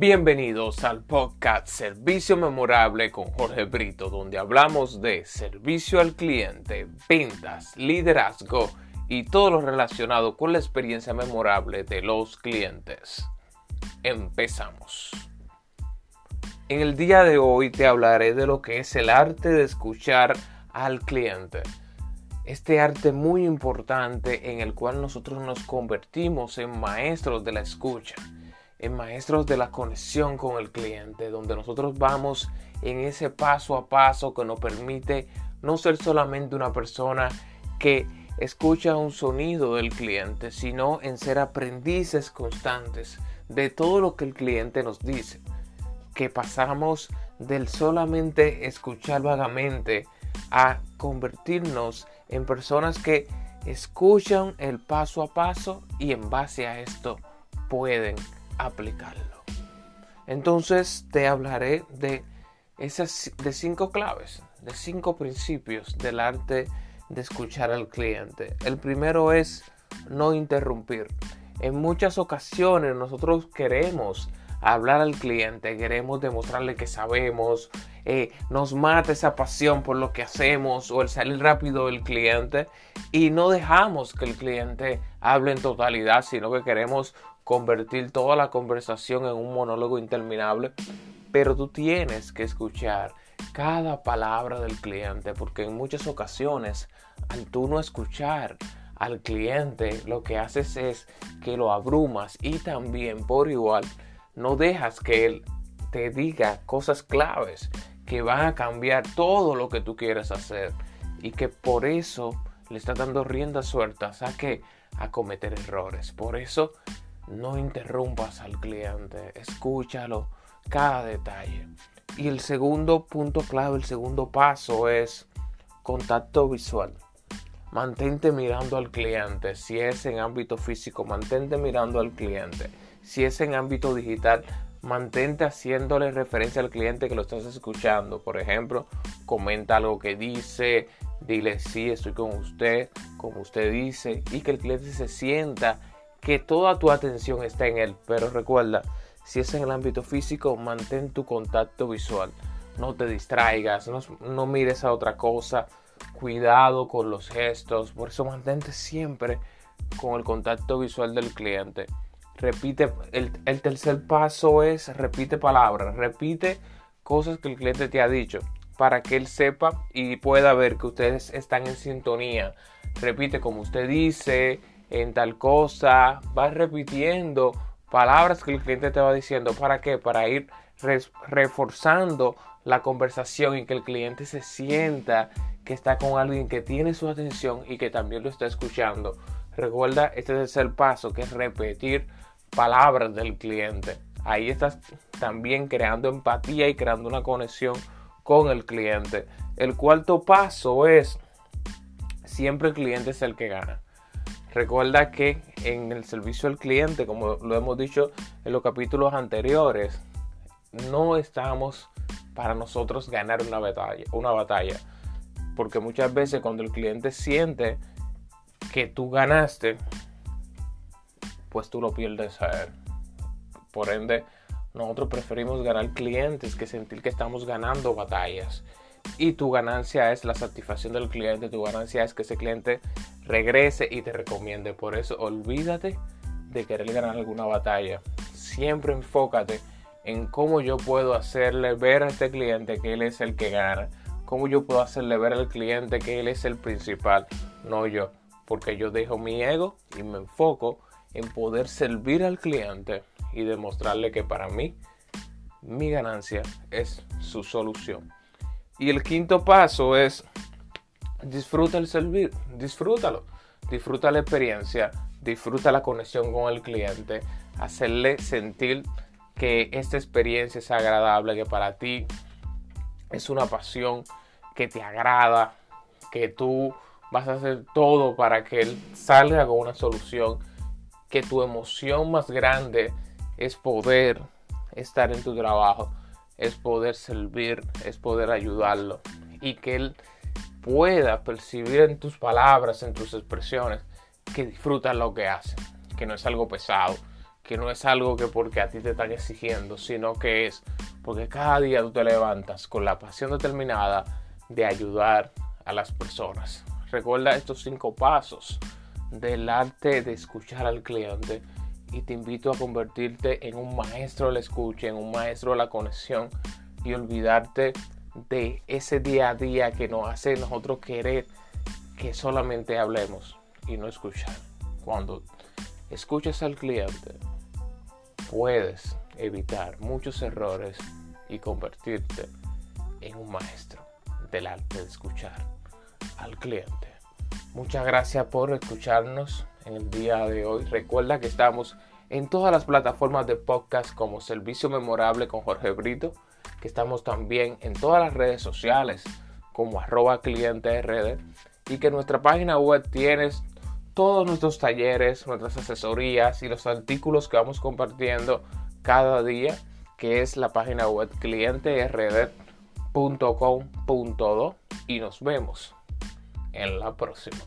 Bienvenidos al podcast Servicio Memorable con Jorge Brito, donde hablamos de servicio al cliente, ventas, liderazgo y todo lo relacionado con la experiencia memorable de los clientes. Empezamos. En el día de hoy te hablaré de lo que es el arte de escuchar al cliente. Este arte muy importante en el cual nosotros nos convertimos en maestros de la escucha en maestros de la conexión con el cliente, donde nosotros vamos en ese paso a paso que nos permite no ser solamente una persona que escucha un sonido del cliente, sino en ser aprendices constantes de todo lo que el cliente nos dice, que pasamos del solamente escuchar vagamente a convertirnos en personas que escuchan el paso a paso y en base a esto pueden aplicarlo. Entonces te hablaré de esas de cinco claves, de cinco principios del arte de escuchar al cliente. El primero es no interrumpir. En muchas ocasiones nosotros queremos hablar al cliente, queremos demostrarle que sabemos, eh, nos mata esa pasión por lo que hacemos o el salir rápido del cliente y no dejamos que el cliente hable en totalidad, sino que queremos convertir toda la conversación en un monólogo interminable, pero tú tienes que escuchar cada palabra del cliente, porque en muchas ocasiones, al tú no escuchar al cliente, lo que haces es que lo abrumas y también por igual no dejas que él te diga cosas claves que van a cambiar todo lo que tú quieres hacer y que por eso le está dando rienda sueltas a que a cometer errores. Por eso no interrumpas al cliente, escúchalo cada detalle. Y el segundo punto clave, el segundo paso es contacto visual. Mantente mirando al cliente. Si es en ámbito físico, mantente mirando al cliente. Si es en ámbito digital, mantente haciéndole referencia al cliente que lo estás escuchando. Por ejemplo, comenta algo que dice, dile sí, estoy con usted, como usted dice, y que el cliente se sienta que toda tu atención está en él. Pero recuerda, si es en el ámbito físico, mantén tu contacto visual. No te distraigas, no, mires a otra cosa. Cuidado con los gestos. Por eso mantente siempre con el contacto visual del cliente. Repite, el, el tercer paso es repite palabras, repite cosas que el cliente te ha dicho para que él sepa y pueda ver que ustedes están en sintonía. Repite como usted dice, en tal cosa, vas repitiendo palabras que el cliente te va diciendo. ¿Para qué? Para ir reforzando la conversación y que el cliente se sienta que está con alguien que tiene su atención y que también lo está escuchando. Recuerda, este es el paso, que es repetir palabras del cliente. Ahí estás también creando empatía y creando una conexión con el cliente. El cuarto paso es, siempre el cliente es el que gana. Recuerda que en el servicio al cliente, como lo hemos dicho en los capítulos anteriores, no estamos para nosotros ganar una batalla, una batalla. Porque muchas veces cuando el cliente siente que tú ganaste, pues tú lo pierdes a él. Por ende, nosotros preferimos ganar clientes que sentir que estamos ganando batallas y tu ganancia es la satisfacción del cliente, tu ganancia es que ese cliente regrese y te recomiende. Por eso olvídate de querer ganar alguna batalla. Siempre enfócate en cómo yo puedo hacerle ver a este cliente que él es el que gana. Cómo yo puedo hacerle ver al cliente que él es el principal, no yo. Porque yo dejo mi ego y me enfoco en poder servir al cliente y demostrarle que para mí mi ganancia es su solución. Y el quinto paso es disfruta el servir, disfrútalo, disfruta la experiencia, disfruta la conexión con el cliente, hacerle sentir que esta experiencia es agradable, que para ti es una pasión que te agrada, que tú vas a hacer todo para que él salga con una solución, que tu emoción más grande es poder estar en tu trabajo es poder servir, es poder ayudarlo y que él pueda percibir en tus palabras, en tus expresiones, que disfruta lo que hace, que no es algo pesado, que no es algo que porque a ti te están exigiendo, sino que es porque cada día tú te levantas con la pasión determinada de ayudar a las personas. Recuerda estos cinco pasos del arte de escuchar al cliente y te invito a convertirte en un maestro de la escucha, en un maestro de la conexión y olvidarte de ese día a día que nos hace nosotros querer que solamente hablemos y no escuchar. Cuando escuchas al cliente, puedes evitar muchos errores y convertirte en un maestro del arte de escuchar al cliente. Muchas gracias por escucharnos en el día de hoy. Recuerda que estamos en todas las plataformas de podcast como Servicio Memorable con Jorge Brito, que estamos también en todas las redes sociales como arroba cliente RD y que nuestra página web tienes todos nuestros talleres, nuestras asesorías y los artículos que vamos compartiendo cada día, que es la página web clienteRD.com.do y nos vemos en la próxima.